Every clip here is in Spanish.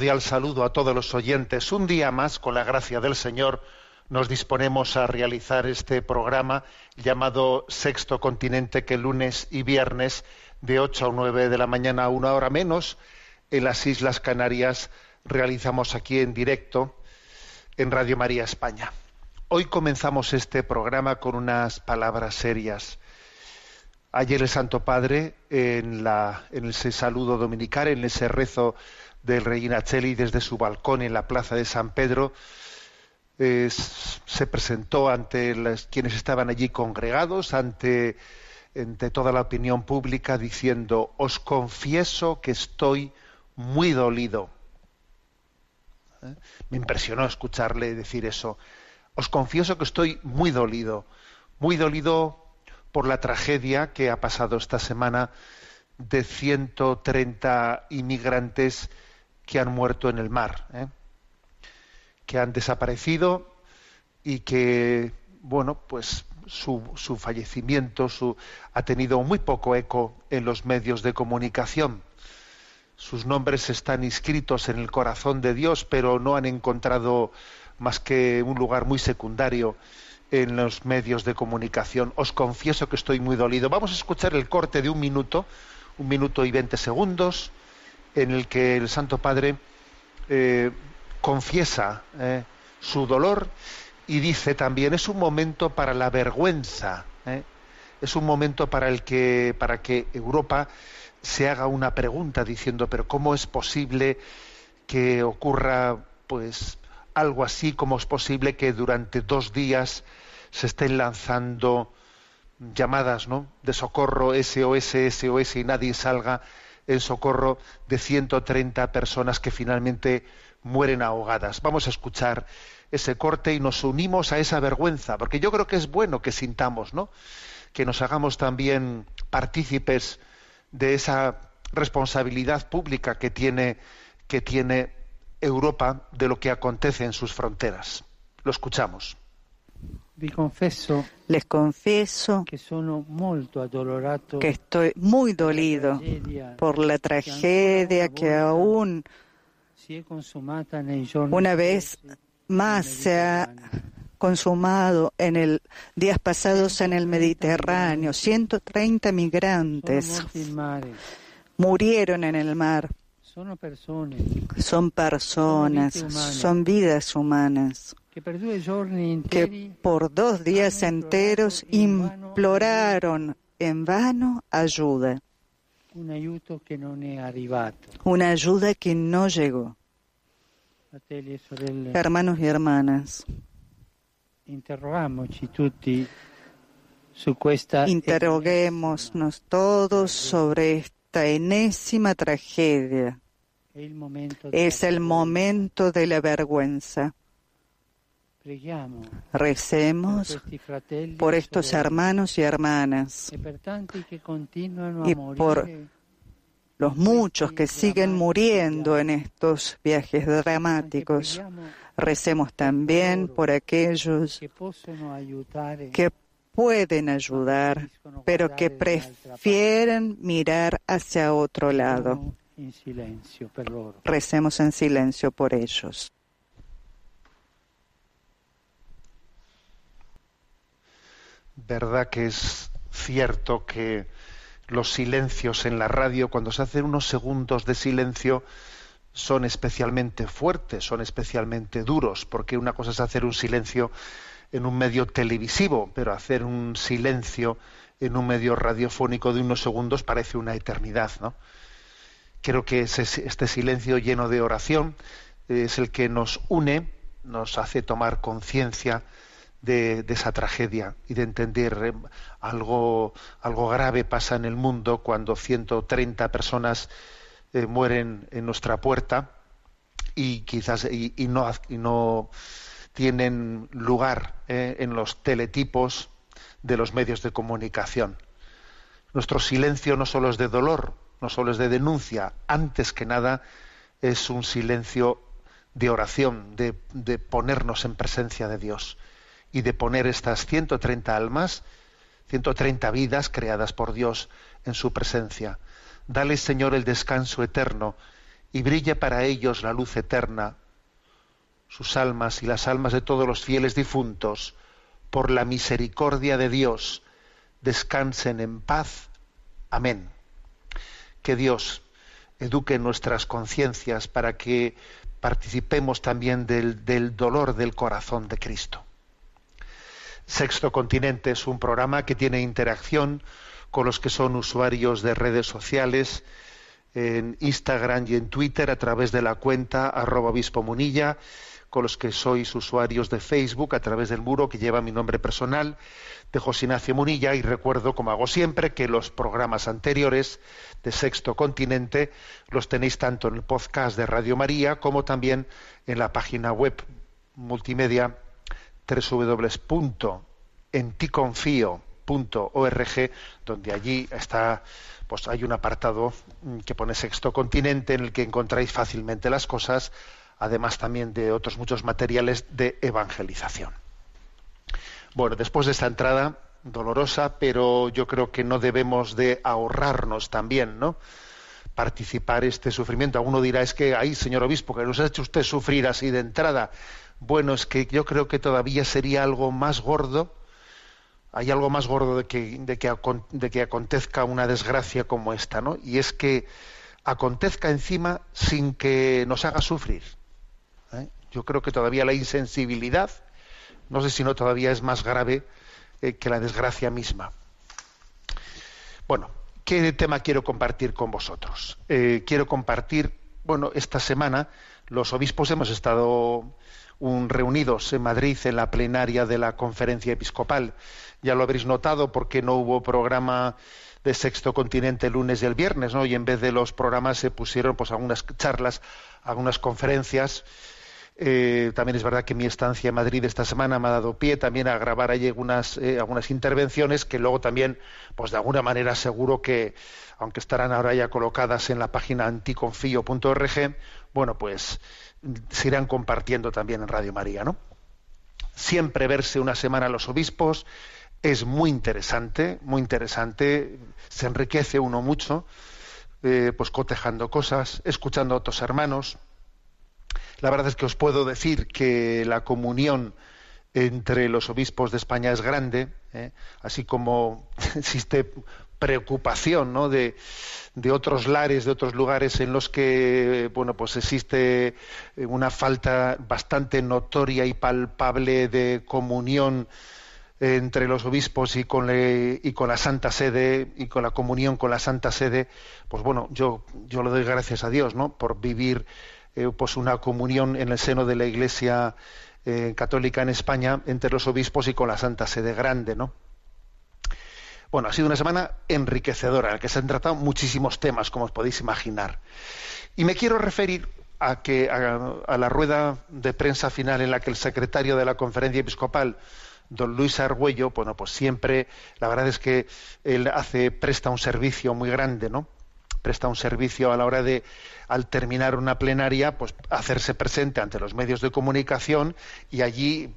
Cordial saludo a todos los oyentes. Un día más, con la gracia del Señor, nos disponemos a realizar este programa llamado Sexto Continente, que lunes y viernes de 8 a 9 de la mañana a una hora menos en las Islas Canarias realizamos aquí en directo en Radio María España. Hoy comenzamos este programa con unas palabras serias. Ayer el Santo Padre, en, la, en ese saludo dominical, en ese rezo del Regina Cheli desde su balcón en la plaza de San Pedro, se presentó ante quienes estaban allí congregados, ante, ante toda la opinión pública, diciendo, os confieso que estoy muy dolido. ¿Eh? Me impresionó escucharle decir eso. Os confieso que estoy muy dolido, muy dolido por la tragedia que ha pasado esta semana de 130 inmigrantes que han muerto en el mar, ¿eh? que han desaparecido y que, bueno, pues su, su fallecimiento su, ha tenido muy poco eco en los medios de comunicación. Sus nombres están inscritos en el corazón de Dios, pero no han encontrado más que un lugar muy secundario en los medios de comunicación. Os confieso que estoy muy dolido. Vamos a escuchar el corte de un minuto, un minuto y veinte segundos, en el que el Santo Padre eh, confiesa eh, su dolor y dice también es un momento para la vergüenza, eh, es un momento para el que para que Europa se haga una pregunta diciendo pero cómo es posible que ocurra pues algo así como es posible que durante dos días se estén lanzando llamadas ¿no? de socorro SOS SOS y nadie salga en socorro de 130 personas que finalmente mueren ahogadas. Vamos a escuchar ese corte y nos unimos a esa vergüenza, porque yo creo que es bueno que sintamos, ¿no? Que nos hagamos también partícipes de esa responsabilidad pública que tiene que tiene Europa de lo que acontece en sus fronteras. Lo escuchamos. Les confieso que estoy muy dolido por la tragedia que aún una vez más se ha consumado en el días pasados en el Mediterráneo. 130 Sono migrantes murieron en el mar. Son personas, Son vidas humanas. Que por dos días enteros imploraron en vano ayuda, una ayuda que no llegó. E Hermanos y hermanas, interroguémonos todos sobre esta enésima tragedia. Es el momento de la vergüenza. Recemos por estos hermanos y hermanas e y por los muchos que siguen muriendo en estos viajes dramáticos. Recemos también por aquellos que pueden ayudar, pero que prefieren mirar hacia otro lado. Recemos en silencio por ellos. Verdad que es cierto que los silencios en la radio, cuando se hacen unos segundos de silencio, son especialmente fuertes, son especialmente duros, porque una cosa es hacer un silencio en un medio televisivo, pero hacer un silencio en un medio radiofónico de unos segundos parece una eternidad, ¿no? Creo que ese- este silencio lleno de oración es el que nos une, nos hace tomar conciencia de, esa tragedia y de entender eh, algo, algo grave pasa en el mundo cuando 130 personas eh, mueren en nuestra puerta y quizás y, y no, y no tienen lugar eh, en los teletipos de los medios de comunicación. Nuestro silencio no solo es de dolor, no solo es de denuncia, antes que nada es un silencio de oración, de, de ponernos en presencia de Dios y de poner estas 130 almas, 130 vidas creadas por Dios en su presencia. Dale, Señor, el descanso eterno y brille para ellos la luz eterna, sus almas y las almas de todos los fieles difuntos, por la misericordia de Dios, descansen en paz. Amén. Que Dios eduque nuestras conciencias para que participemos también del, del dolor del corazón de Cristo. Sexto Continente es un programa que tiene interacción con los que son usuarios de redes sociales en Instagram y en Twitter a través de la cuenta arroba obispo munilla, con los que sois usuarios de Facebook a través del muro que lleva mi nombre personal de José Ignacio Munilla. Y recuerdo, como hago siempre, que los programas anteriores de Sexto Continente los tenéis tanto en el podcast de Radio María como también en la página web multimedia www.enticonfio.org donde allí está pues hay un apartado mm, que pone Sexto Continente en el que encontráis fácilmente las cosas, además también de otros muchos materiales de evangelización. Bueno, después de esta entrada dolorosa, pero yo creo que no debemos de ahorrarnos también, ¿no? Participar este sufrimiento. Alguno dirá, es que ahí, señor obispo, que nos ha hecho usted sufrir así de entrada. Bueno, es que yo creo que todavía sería algo más gordo, hay algo más gordo de que, de que, acontezca una desgracia como esta, ¿no? Y es que acontezca encima sin que nos haga sufrir. ¿eh? Yo creo que todavía la insensibilidad, no sé si no todavía es más grave eh, que la desgracia misma. Bueno, ¿qué tema quiero compartir con vosotros? Eh, quiero compartir, bueno, esta semana los obispos hemos estado un, reunidos en Madrid en la plenaria de la conferencia episcopal. Ya lo habréis notado porque no hubo programa de Sexto Continente el lunes y el viernes, ¿no? Y en vez de los programas se pusieron pues algunas charlas, algunas conferencias. Eh, también es verdad que mi estancia en Madrid esta semana me ha dado pie también a grabar ahí algunas, eh, algunas intervenciones que luego también, pues de alguna manera seguro que, aunque estarán ahora ya colocadas en la página anticonfío.org, bueno, pues se irán compartiendo también en Radio María, ¿no? Siempre verse una semana a los obispos es muy interesante, muy interesante, se enriquece uno mucho, eh, pues cotejando cosas, escuchando a otros hermanos. La verdad es que os puedo decir que la comunión entre los obispos de España es grande, ¿eh? así como existe preocupación ¿no? de, otros lares, de otros lugares en los que bueno pues existe una falta bastante notoria y palpable de comunión entre los obispos y con, le, y con la Santa Sede y con la comunión con la Santa Sede, pues bueno, yo, yo le doy gracias a Dios, ¿no? Por vivir eh, pues una comunión en el seno de la Iglesia eh, católica en España entre los obispos y con la Santa Sede grande, ¿no? Bueno, ha sido una semana enriquecedora en la que se han tratado muchísimos temas, como os podéis imaginar. Y me quiero referir a que a, la rueda de prensa final en la que el secretario de la Conferencia Episcopal don Luis Argüello, bueno, pues siempre, la verdad es que él hace, presta un servicio muy grande, ¿no? Presta un servicio a la hora de, al terminar una plenaria, pues hacerse presente ante los medios de comunicación y allí,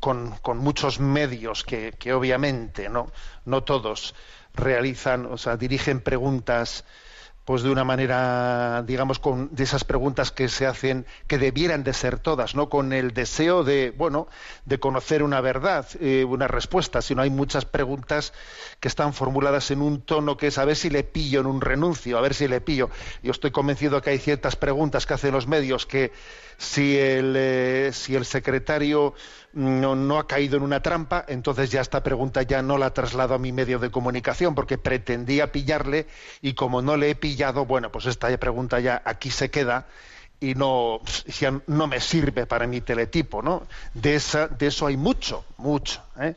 con, con muchos medios que, que obviamente no, no todos realizan, o sea, dirigen preguntas pues de una manera, digamos, con de esas preguntas que se hacen, que debieran de ser todas, ¿no? Con el deseo de, bueno, de conocer una verdad, eh, una respuesta, sino hay muchas preguntas que están formuladas en un tono que es a ver si le pillo en un renuncio, a ver si le pillo. Yo estoy convencido que hay ciertas preguntas que hacen los medios que si el, eh, si el secretario no, ha caído en una trampa, entonces ya esta pregunta ya no la traslado a mi medio de comunicación porque pretendía pillarle y como no le he pillado, bueno, pues esta pregunta ya aquí se queda y no, ya no me sirve para mi teletipo, ¿no? De, esa, de eso hay mucho, mucho. ¿eh?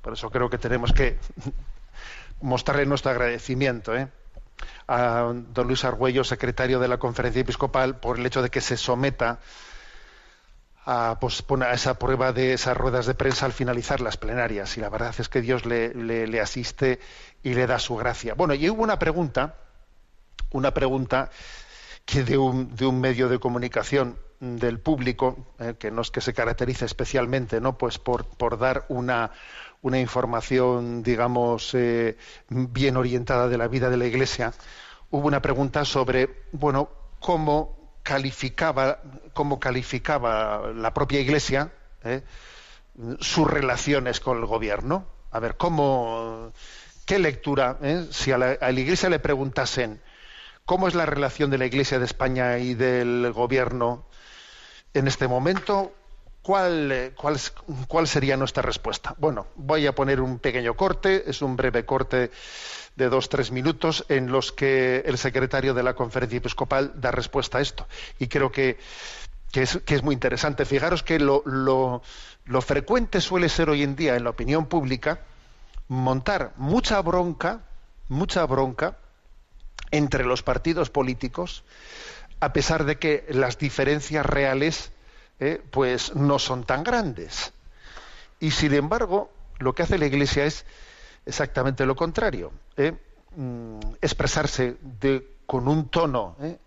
Por eso creo que tenemos que mostrarle nuestro agradecimiento ¿eh? A don Luis Argüello, secretario de la Conferencia Episcopal, por el hecho de que se someta a, pues, a esa prueba de esas ruedas de prensa al finalizar las plenarias. Y la verdad es que Dios le, asiste y le da su gracia. Bueno, y hubo una pregunta, una pregunta que de un, de un medio de comunicación del público, eh, que no es que se caracterice especialmente, ¿no? Pues por dar una, una información, digamos, eh, bien orientada de la vida de la Iglesia, hubo una pregunta sobre, bueno, cómo calificaba, cómo calificaba la propia Iglesia eh, sus relaciones con el gobierno. A ver, cómo, qué lectura, eh, si a la, a la Iglesia le preguntasen cómo es la relación de la Iglesia de España y del gobierno en este momento, ¿Cuál, cuál, ¿cuál, sería nuestra respuesta? Bueno, voy a poner un pequeño corte, es un breve corte de dos, tres minutos en los que el secretario de la conferencia episcopal da respuesta a esto. Y creo que, que, es, que es, muy interesante. Fijaros que lo, lo, lo frecuente suele ser hoy en día en la opinión pública montar mucha bronca, mucha bronca entre los partidos políticos, a pesar de que las diferencias reales eh, pues no son tan grandes. Y sin embargo, lo que hace la Iglesia es exactamente lo contrario, ¿eh? mm, expresarse de, con un tono, ¿eh?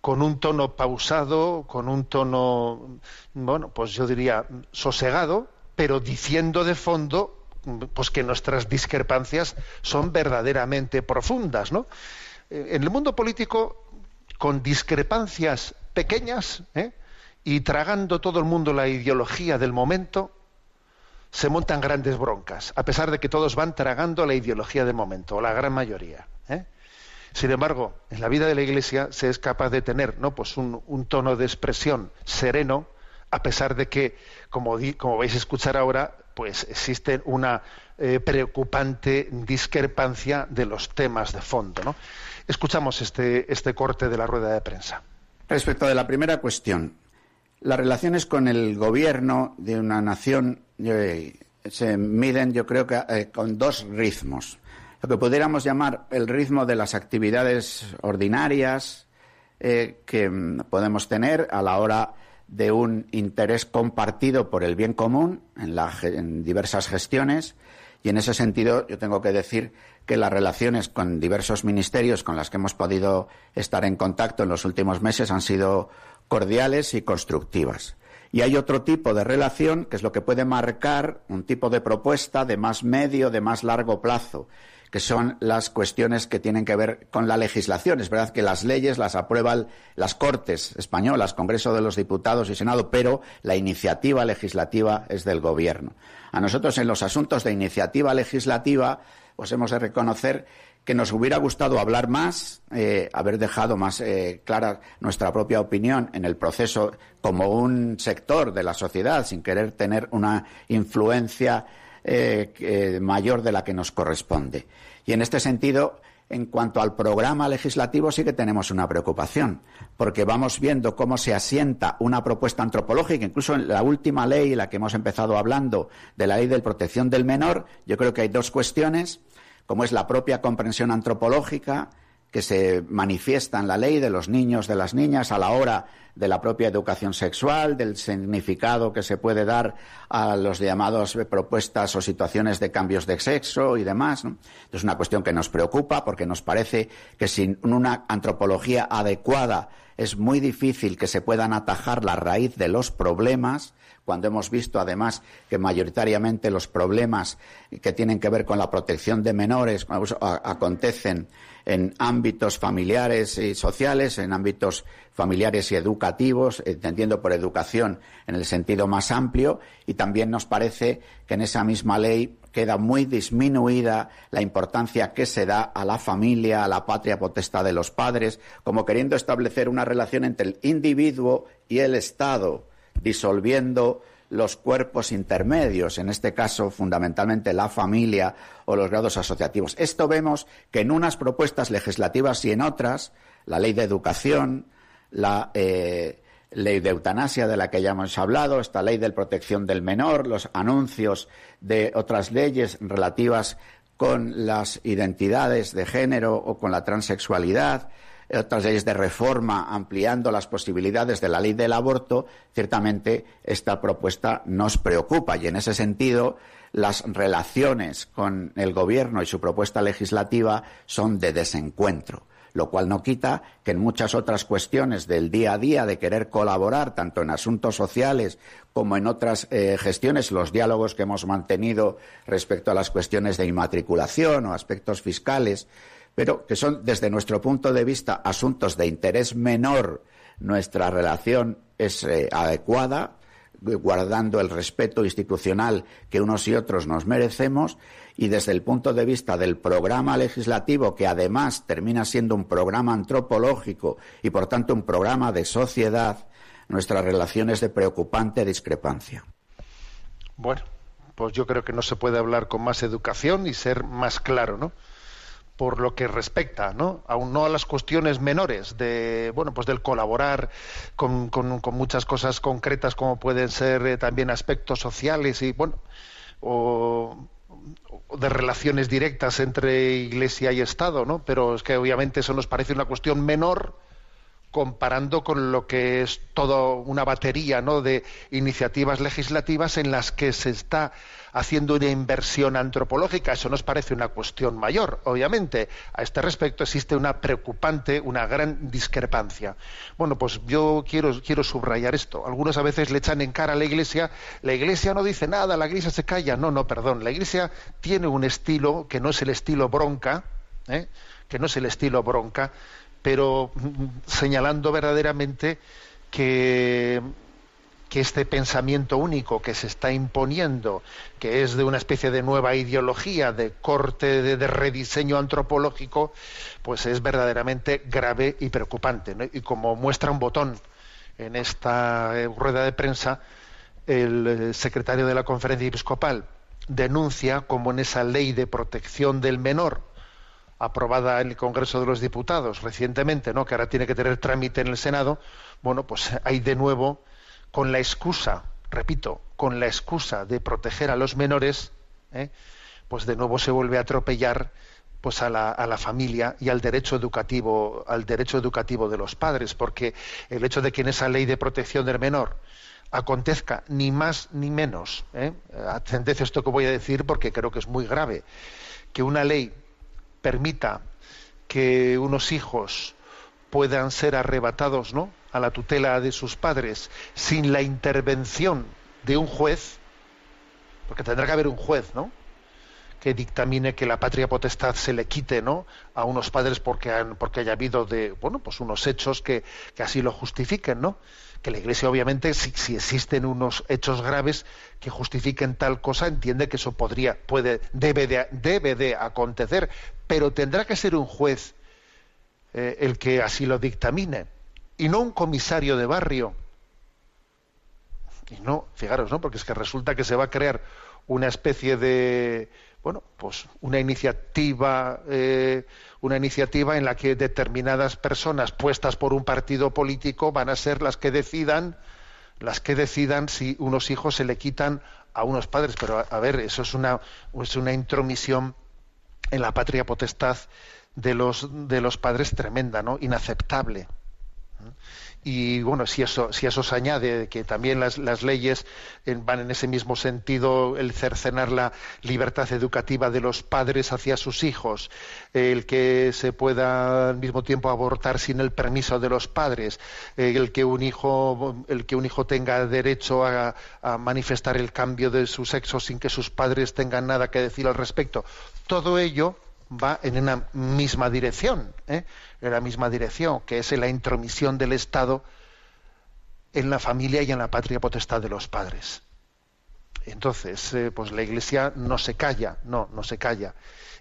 con un tono pausado, con un tono, bueno, pues yo diría sosegado, pero diciendo de fondo, pues que nuestras discrepancias son verdaderamente profundas, ¿no? En el mundo político, con discrepancias pequeñas, ¿eh? Y tragando todo el mundo la ideología del momento, se montan grandes broncas, a pesar de que todos van tragando la ideología del momento, o la gran mayoría. ¿eh? Sin embargo, en la vida de la Iglesia se es capaz de tener ¿no? pues un, tono de expresión sereno, a pesar de que, como, como vais a escuchar ahora, pues existe una eh, preocupante discrepancia de los temas de fondo. Escuchamos este, este corte de la rueda de prensa. Respecto de la primera cuestión, las relaciones con el gobierno de una nación eh, se miden, yo creo que eh, con dos ritmos. Lo que pudiéramos llamar el ritmo de las actividades ordinarias eh, que podemos tener a la hora de un interés compartido por el bien común en, la, en diversas gestiones. Y en ese sentido, yo tengo que decir que las relaciones con diversos ministerios con las que hemos podido estar en contacto en los últimos meses han sido cordiales y constructivas. Y hay otro tipo de relación que es lo que puede marcar un tipo de propuesta de más medio, de más largo plazo, que son las cuestiones que tienen que ver con la legislación. Es verdad que las leyes las aprueban las Cortes españolas, Congreso de los Diputados y Senado, pero la iniciativa legislativa es del Gobierno. A nosotros en los asuntos de iniciativa legislativa, pues hemos de reconocer que nos hubiera gustado hablar más, eh, haber dejado más eh, clara nuestra propia opinión en el proceso como un sector de la sociedad, sin querer tener una influencia eh, mayor de la que nos corresponde. Y en este sentido, en cuanto al programa legislativo, sí que tenemos una preocupación, porque vamos viendo cómo se asienta una propuesta antropológica, incluso en la última ley, la que hemos empezado hablando, de la ley de protección del menor, yo creo que hay dos cuestiones como es la propia comprensión antropológica que se manifiesta en la ley de los niños, de las niñas, a la hora de la propia educación sexual, del significado que se puede dar a los llamados propuestas o situaciones de cambios de sexo y demás. Es una cuestión que nos preocupa porque nos parece que sin una antropología adecuada es muy difícil que se puedan atajar la raíz de los problemas, cuando hemos visto además que mayoritariamente los problemas que tienen que ver con la protección de menores acontecen en ámbitos familiares y sociales, en ámbitos familiares y educativos, entendiendo por educación en el sentido más amplio, y también nos parece que en esa misma ley queda muy disminuida la importancia que se da a la familia, a la patria potestad de los padres, como queriendo establecer una relación entre el individuo y el Estado, disolviendo los cuerpos intermedios, en este caso fundamentalmente la familia o los grados asociativos. Esto vemos que en unas propuestas legislativas y en otras, la ley de educación, la eh, ley de eutanasia de la que ya hemos hablado, esta ley de protección del menor, los anuncios de otras leyes relativas con las identidades de género o con la transexualidad, otras leyes de reforma ampliando las posibilidades de la ley del aborto, ciertamente esta propuesta nos preocupa y en ese sentido las relaciones con el Gobierno y su propuesta legislativa son de desencuentro lo cual no quita que en muchas otras cuestiones del día a día de querer colaborar, tanto en asuntos sociales como en otras eh, gestiones, los diálogos que hemos mantenido respecto a las cuestiones de inmatriculación o aspectos fiscales, pero que son, desde nuestro punto de vista, asuntos de interés menor, nuestra relación es eh, adecuada, guardando el respeto institucional que unos y otros nos merecemos, y desde el punto de vista del programa legislativo, que además termina siendo un programa antropológico y por tanto un programa de sociedad, nuestra relación es de preocupante discrepancia. Bueno, pues yo creo que no se puede hablar con más educación y ser más claro, ¿no? Por lo que respecta, ¿no? Aún no a las cuestiones menores de, bueno, pues del colaborar con, con, muchas cosas concretas como pueden ser eh, también aspectos sociales y, bueno, o, o de relaciones directas entre Iglesia y Estado, ¿no? Pero es que obviamente eso nos parece una cuestión menor comparando con lo que es toda una batería de iniciativas legislativas en las que se está haciendo una inversión antropológica. Eso nos parece una cuestión mayor, obviamente. A este respecto existe una preocupante, una gran discrepancia. Bueno, pues yo quiero, quiero subrayar esto. Algunos a veces le echan en cara a la Iglesia, la Iglesia no dice nada, la Iglesia se calla. No, no, perdón. La Iglesia tiene un estilo que no es el estilo bronca, ¿eh? que no es el estilo bronca, pero señalando verdaderamente que, que este pensamiento único que se está imponiendo, que es de una especie de nueva ideología, de corte, de, rediseño antropológico, pues es verdaderamente grave y preocupante. Y como muestra un botón en esta eh, rueda de prensa, el eh, secretario de la conferencia episcopal denuncia como en esa ley de protección del menor, aprobada en el Congreso de los Diputados recientemente, ¿no? que ahora tiene que tener trámite en el Senado, bueno, pues hay de nuevo, con la excusa, repito, con la excusa de proteger a los menores, ¿eh? pues de nuevo se vuelve a atropellar pues a la, familia y al derecho educativo, al derecho educativo de los padres, porque el hecho de que en esa ley de protección del menor acontezca ni más ni menos, ¿eh? esto que voy a decir porque creo que es muy grave, que una ley permita que unos hijos puedan ser arrebatados ¿no? a la tutela de sus padres sin la intervención de un juez, porque tendrá que haber un juez, ¿no? que dictamine que la patria potestad se le quite ¿no? a unos padres porque, han, porque haya habido de, bueno, pues unos hechos que, que así lo justifiquen, ¿no? Que la Iglesia obviamente si, existen unos hechos graves que justifiquen tal cosa entiende que eso podría puede debe de, debe de acontecer pero tendrá que ser un juez eh, el que así lo dictamine y no un comisario de barrio. Y no fijaros no porque es que resulta que se va a crear una especie de bueno pues una iniciativa eh, una iniciativa en la que determinadas personas puestas por un partido político van a ser las que decidan las que decidan si unos hijos se le quitan a unos padres pero a, ver eso es una es una intromisión en la patria potestad de los, de los padres tremenda, ¿no? Inaceptable. Y bueno, si eso, si eso se añade que también las, leyes eh, van en ese mismo sentido, el cercenar la libertad educativa de los padres hacia sus hijos, el que se pueda al mismo tiempo abortar sin el permiso de los padres, eh, el que un hijo, el que un hijo tenga derecho a manifestar el cambio de su sexo sin que sus padres tengan nada que decir al respecto. Todo ello va en una misma dirección, ¿eh? en la misma dirección, que es en la intromisión del Estado en la familia y en la patria potestad de los padres. Entonces, eh, pues la Iglesia no se calla, no, no se calla,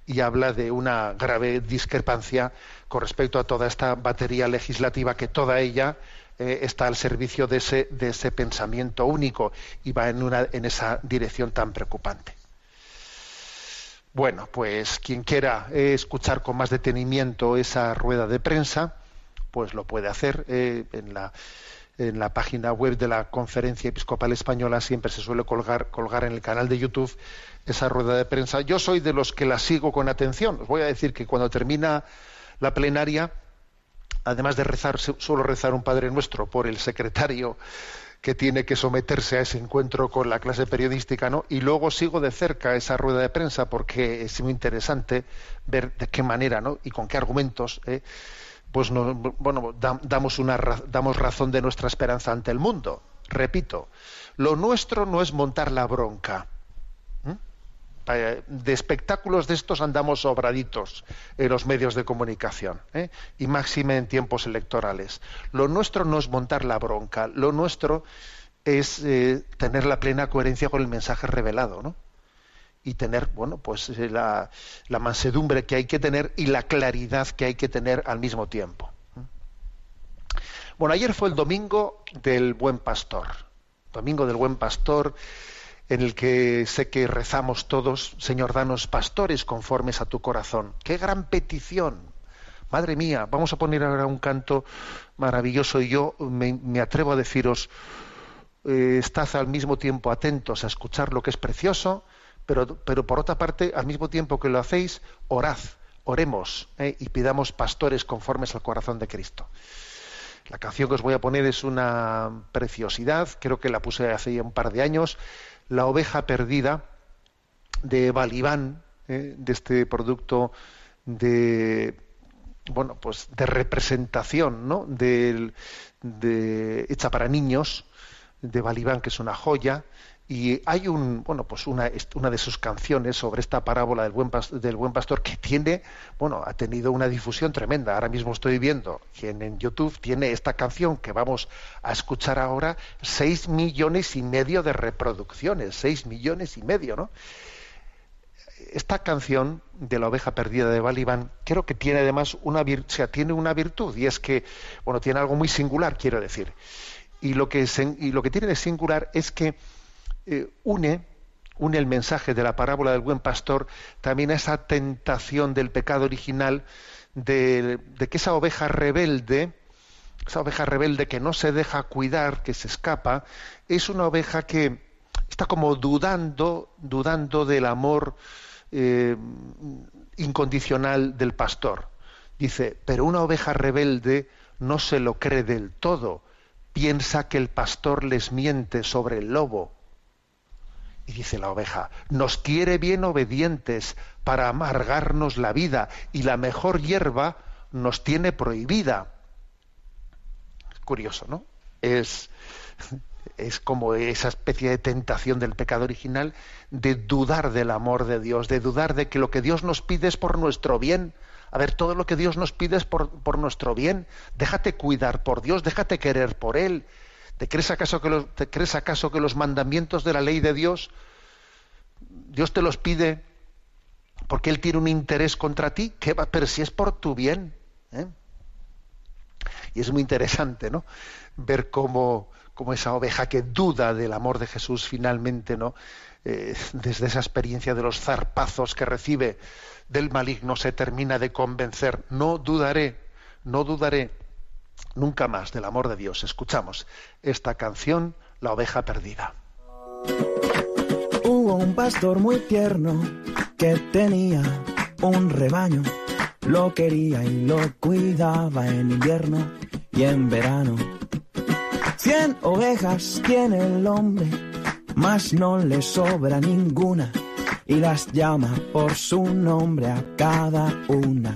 y habla de una grave discrepancia con respecto a toda esta batería legislativa que toda ella eh, está al servicio de ese, de ese pensamiento único y va en, una, en esa dirección tan preocupante. Bueno, pues quien quiera eh, escuchar con más detenimiento esa rueda de prensa, pues lo puede hacer eh, en, la, en la página web de la Conferencia Episcopal Española. Siempre se suele colgar, colgar en el canal de YouTube esa rueda de prensa. Yo soy de los que la sigo con atención. Os voy a decir que cuando termina la plenaria, además de rezar, suelo rezar un Padre Nuestro por el secretario que tiene que someterse a ese encuentro con la clase periodística, ¿no? Y luego sigo de cerca esa rueda de prensa porque es muy interesante ver de qué manera, ¿no? Y con qué argumentos, ¿eh? pues no, bueno, da, damos una damos razón de nuestra esperanza ante el mundo. Repito, lo nuestro no es montar la bronca. De espectáculos de estos andamos sobraditos en los medios de comunicación ¿eh? y máxime en tiempos electorales. Lo nuestro no es montar la bronca, lo nuestro es eh, tener la plena coherencia con el mensaje revelado, ¿no? Y tener, bueno, pues eh, la, la, mansedumbre que hay que tener y la claridad que hay que tener al mismo tiempo. Bueno, ayer fue el domingo del Buen Pastor. Domingo del Buen Pastor en el que sé que rezamos todos, Señor, danos pastores conformes a tu corazón. Qué gran petición. Madre mía, vamos a poner ahora un canto maravilloso y yo me, atrevo a deciros, eh, estad al mismo tiempo atentos a escuchar lo que es precioso, pero, pero por otra parte, al mismo tiempo que lo hacéis, orad, oremos eh, y pidamos pastores conformes al corazón de Cristo. La canción que os voy a poner es una preciosidad, creo que la puse hace ya un par de años, la oveja perdida de Balibán, ¿eh? de este producto de bueno pues de representación ¿no? de, de, hecha para niños de Balibán que es una joya y hay un bueno pues una, una de sus canciones sobre esta parábola del buen, pastor, del buen pastor que tiene bueno ha tenido una difusión tremenda. Ahora mismo estoy viendo que en YouTube tiene esta canción que vamos a escuchar ahora seis millones y medio de reproducciones seis millones y medio no esta canción de la oveja perdida de Balibán creo que tiene además una o sea, tiene una virtud y es que bueno tiene algo muy singular quiero decir. Y lo que y lo que tiene de singular es que eh, une, une el mensaje de la parábola del buen pastor también a esa tentación del pecado original de, que esa oveja rebelde, esa oveja rebelde que no se deja cuidar, que se escapa, es una oveja que está como dudando, dudando del amor eh, incondicional del pastor. Dice, pero una oveja rebelde no se lo cree del todo, piensa que el pastor les miente sobre el lobo. Y dice la oveja, nos quiere bien obedientes para amargarnos la vida y la mejor hierba nos tiene prohibida. Es curioso, ¿no? Es, es como esa especie de tentación del pecado original de dudar del amor de Dios, de dudar de que lo que Dios nos pide es por nuestro bien. A ver, todo lo que Dios nos pide es por, por nuestro bien. Déjate cuidar por Dios, déjate querer por Él ¿Te crees, acaso que los, ¿Te crees acaso que los mandamientos de la ley de Dios, Dios te los pide porque Él tiene un interés contra ti? Pero si es por tu bien. ¿eh? Y es muy interesante, ¿no? Ver cómo, cómo, esa oveja que duda del amor de Jesús finalmente, ¿no? Eh, desde esa experiencia de los zarpazos que recibe del maligno se termina de convencer. No dudaré, no dudaré nunca más del amor de Dios. Escuchamos esta canción, La oveja perdida. Hubo un pastor muy tierno que tenía un rebaño lo quería y lo cuidaba en invierno y en verano. Cien ovejas tiene el hombre, mas no le sobra ninguna y las llama por su nombre a cada una.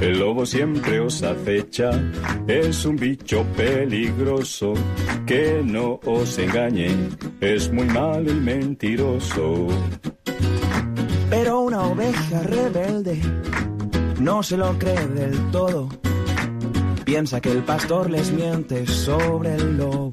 El lobo siempre os acecha, es un bicho peligroso, que no os engañe, es muy malo y mentiroso. Pero una oveja rebelde no se lo cree del todo. Piensa que el pastor les miente sobre el lobo.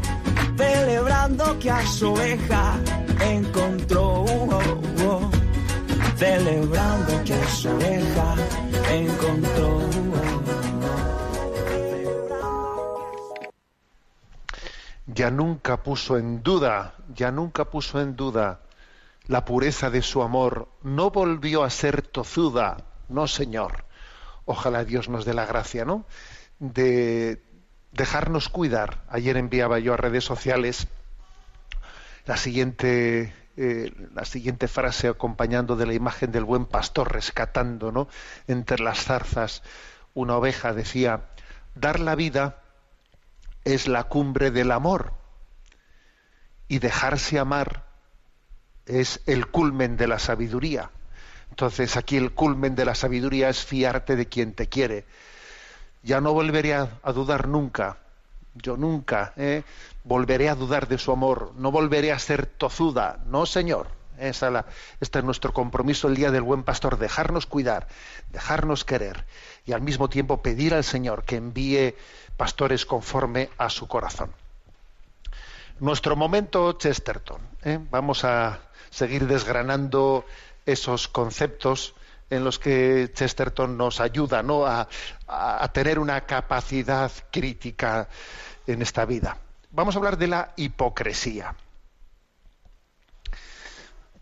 celebrando que a su oveja encontró. oh, oh, celebrando que a su oveja encontró. ya nunca puso en duda, ya nunca puso en duda la pureza de su amor, no volvió a ser tozuda, no señor. Ojalá Dios nos dé la gracia, ¿no? De dejarnos cuidar. Ayer enviaba yo a redes sociales la siguiente eh, la siguiente frase acompañando de la imagen del buen pastor rescatando, ¿no? Entre las zarzas una oveja decía, dar la vida es la cumbre del amor y dejarse amar es el culmen de la sabiduría. Entonces aquí el culmen de la sabiduría es fiarte de quien te quiere. Ya no volveré a, dudar nunca, yo nunca ¿eh? volveré a dudar de su amor, no volveré a ser tozuda, no señor. Esa este es nuestro compromiso el día del buen pastor, dejarnos cuidar, dejarnos querer y al mismo tiempo pedir al Señor que envíe pastores conforme a su corazón. Nuestro momento Chesterton. ¿eh? Vamos a seguir desgranando esos conceptos en los que Chesterton nos ayuda ¿no? a, a, tener una capacidad crítica en esta vida. Vamos a hablar de la hipocresía.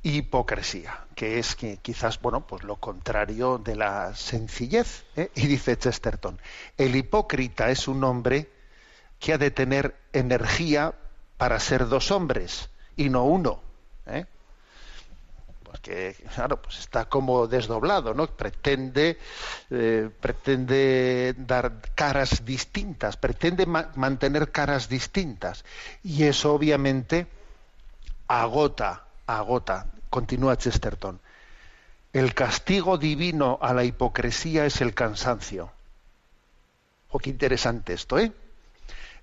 Hipocresía, que es quizás bueno, pues lo contrario de la sencillez. ¿eh? Y dice Chesterton, el hipócrita es un hombre que ha de tener energía para ser dos hombres y no uno. ¿eh? Porque, claro, pues está como desdoblado, ¿no? Pretende, eh, pretende dar caras distintas, pretende ma- mantener caras distintas. Y eso obviamente agota, agota, continúa Chesterton. El castigo divino a la hipocresía es el cansancio. Oh, qué interesante esto, ¿eh?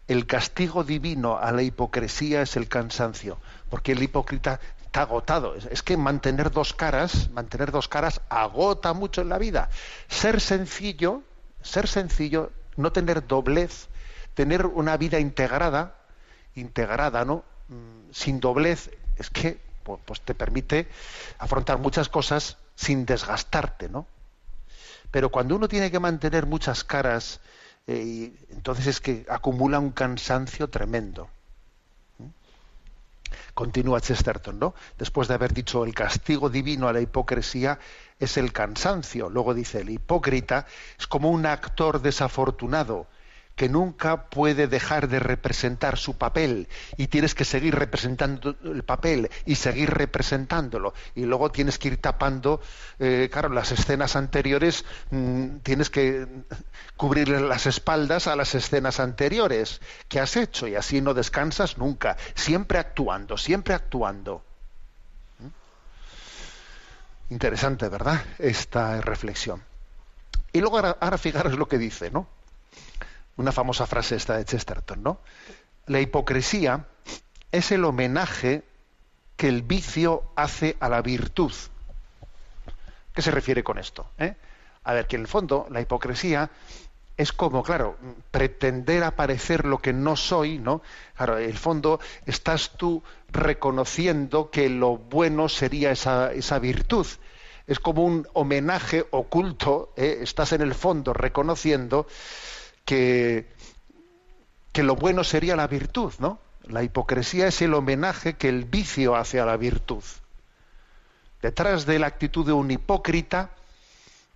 El castigo divino a la hipocresía es el cansancio, porque el hipócrita agotado. Es, que mantener dos caras, mantener dos caras agota mucho en la vida. Ser sencillo, ser sencillo, no tener doblez, tener una vida integrada, integrada, ¿no? Mm, Sin doblez, es que pu- pues te permite afrontar muchas cosas sin desgastarte, ¿no? Pero cuando uno tiene que mantener muchas caras, eh, entonces es que acumula un cansancio tremendo. Continúa Chesterton, ¿no? Después de haber dicho el castigo divino a la hipocresía es el cansancio. Luego dice, el hipócrita es como un actor desafortunado que nunca puede dejar de representar su papel y tienes que seguir representando el papel y seguir representándolo. Y luego tienes que ir tapando eh, claro las escenas anteriores mm, tienes que cubrir las espaldas a las escenas anteriores. Que has hecho y así no descansas nunca siempre actuando siempre actuando. ¿Mm? interesante verdad esta reflexión. Y luego ahora, ahora fijaros lo que dice no una famosa frase esta de Chesterton, ¿no? La hipocresía es el homenaje que el vicio hace a la virtud. ¿Qué se refiere con esto? eh? A ver, que en el fondo la hipocresía es como, claro, pretender aparecer lo que no soy, ¿no? Claro, en el fondo estás tú reconociendo que lo bueno sería esa, esa virtud. Es como un homenaje oculto, ¿eh? estás en el fondo reconociendo que, que lo bueno sería la virtud, ¿no? La hipocresía es el homenaje que el vicio hace a la virtud. Detrás de la actitud de un hipócrita,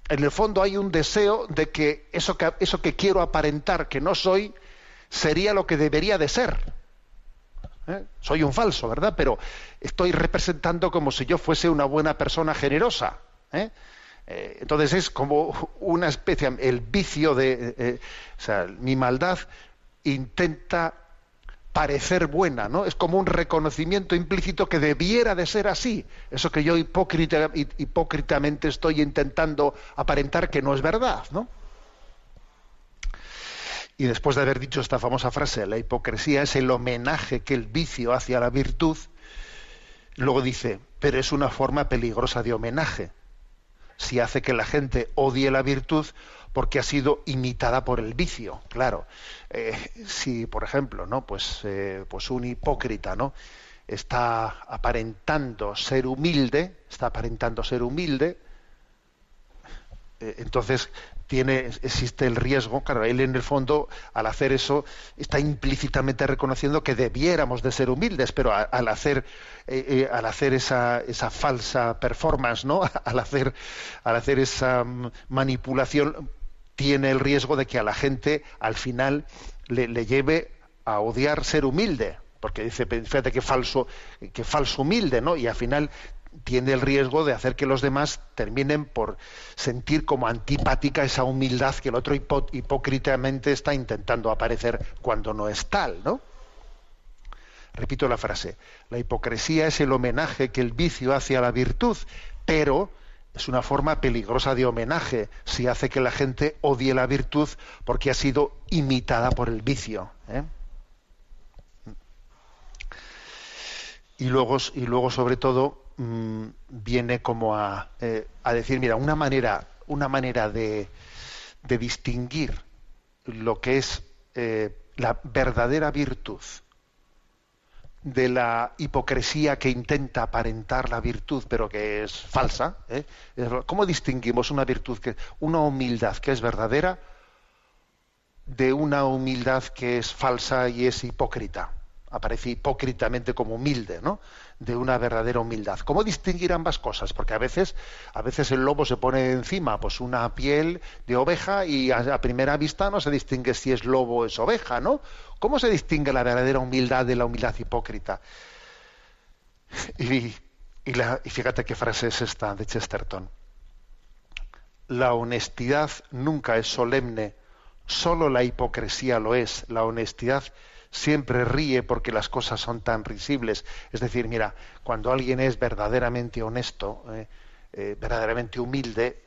en el fondo hay un deseo de que eso que, eso que quiero aparentar que no soy, sería lo que debería de ser. ¿Eh? Soy un falso, ¿verdad? Pero estoy representando como si yo fuese una buena persona generosa. ¿eh? Eh, entonces es como una especie, el vicio de, eh, eh, o sea, mi maldad intenta parecer buena, ¿no? Es como un reconocimiento implícito que debiera de ser así. Eso que yo hipócrita, hipócritamente estoy intentando aparentar que no es verdad, ¿no? Y después de haber dicho esta famosa frase, la hipocresía es el homenaje que el vicio hace a la virtud, luego dice, pero es una forma peligrosa de homenaje si hace que la gente odie la virtud porque ha sido imitada por el vicio. Claro, eh, si por ejemplo, no, pues, eh, pues un hipócrita, no, está aparentando ser humilde, está aparentando ser humilde, eh, entonces tiene existe el riesgo, claro, él en el fondo al hacer eso está implícitamente reconociendo que debiéramos de ser humildes, pero al hacer eh, eh, al hacer esa, esa falsa performance, ¿no? Al hacer al hacer esa mm, manipulación tiene el riesgo de que a la gente al final le, le lleve a odiar ser humilde, porque dice, fíjate qué falso, qué falso humilde, ¿no? Y al final tiene el riesgo de hacer que los demás terminen por sentir como antipática esa humildad que el otro hipócritamente está intentando aparecer cuando no es tal, ¿no? Repito la frase, la hipocresía es el homenaje que el vicio hace a la virtud, pero es una forma peligrosa de homenaje si hace que la gente odie la virtud porque ha sido imitada por el vicio. ¿eh? Y luego, y luego sobre todo, mm, viene como a, eh, a decir, mira, una manera, una manera de, de distinguir lo que es eh, la verdadera virtud de la hipocresía que intenta aparentar la virtud pero que es falsa. ¿eh? ¿Cómo distinguimos una virtud que una humildad que es verdadera de una humildad que es falsa y es hipócrita? Aparece hipócritamente como humilde, ¿no? De una verdadera humildad. ¿Cómo distinguir ambas cosas? Porque a veces, a veces el lobo se pone encima, pues una piel de oveja y a, primera vista no se distingue si es lobo o es oveja, ¿no? ¿Cómo se distingue la verdadera humildad de la humildad hipócrita? Y, y y fíjate qué frase es esta de Chesterton. La honestidad nunca es solemne, solo la hipocresía lo es. La honestidad siempre ríe porque las cosas son tan risibles. Es decir, mira, cuando alguien es verdaderamente honesto, eh, eh, verdaderamente humilde,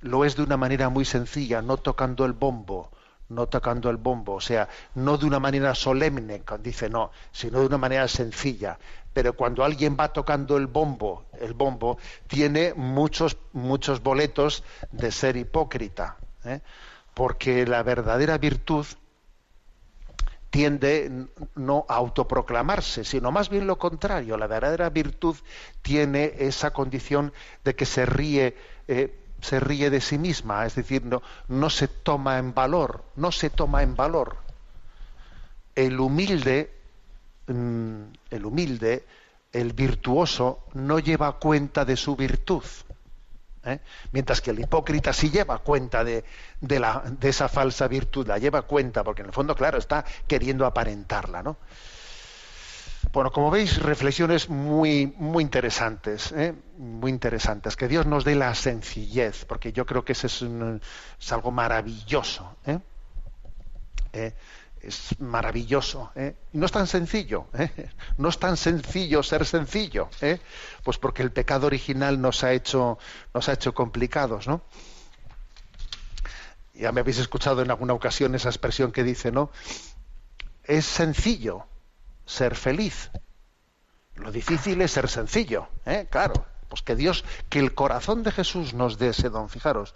lo es de una manera muy sencilla, no tocando el bombo, no tocando el bombo, o sea, no de una manera solemne, dice no, sino de una manera sencilla. Pero cuando alguien va tocando el bombo, el bombo tiene muchos muchos boletos de ser hipócrita, ¿eh? porque la verdadera virtud tiende no a autoproclamarse, sino más bien lo contrario. La verdadera virtud tiene esa condición de que se ríe, eh, se de sí misma, es decir, no, no se toma en valor, no se toma en valor. El humilde, mm, el humilde, el virtuoso, no lleva cuenta de su virtud. ¿Eh? Mientras que el hipócrita sí lleva cuenta de, esa falsa virtud, la lleva cuenta, porque en el fondo, claro, está queriendo aparentarla, ¿no? Bueno, como veis, reflexiones muy, muy interesantes, ¿eh? muy interesantes. Que Dios nos dé la sencillez, porque yo creo que ese es, un- es algo maravilloso. ¿eh? Eh, es maravilloso. ¿eh? Y no es tan sencillo. ¿eh? No es tan sencillo ser sencillo. ¿eh? Pues porque el pecado original nos ha hecho, nos ha hecho complicados, ¿no? Ya me habéis escuchado en alguna ocasión esa expresión que dice, ¿no? Es sencillo ser feliz. Lo difícil es ser sencillo, ¿eh? Claro. Pues que Dios, que el corazón de Jesús nos dé ese don. Fijaros,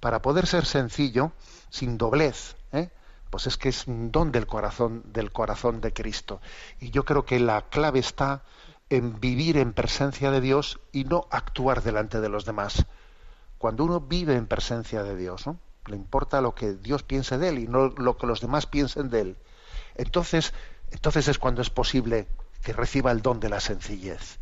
para poder ser sencillo, sin doblez, ¿eh? Pues es que es un don del corazón, del corazón de Cristo. Y yo creo que la clave está en vivir en presencia de Dios y no actuar delante de los demás. Cuando uno vive en presencia de Dios, ¿no? le importa lo que Dios piense de él y no lo que los demás piensen de él. Entonces, entonces es cuando es posible que reciba el don de la sencillez.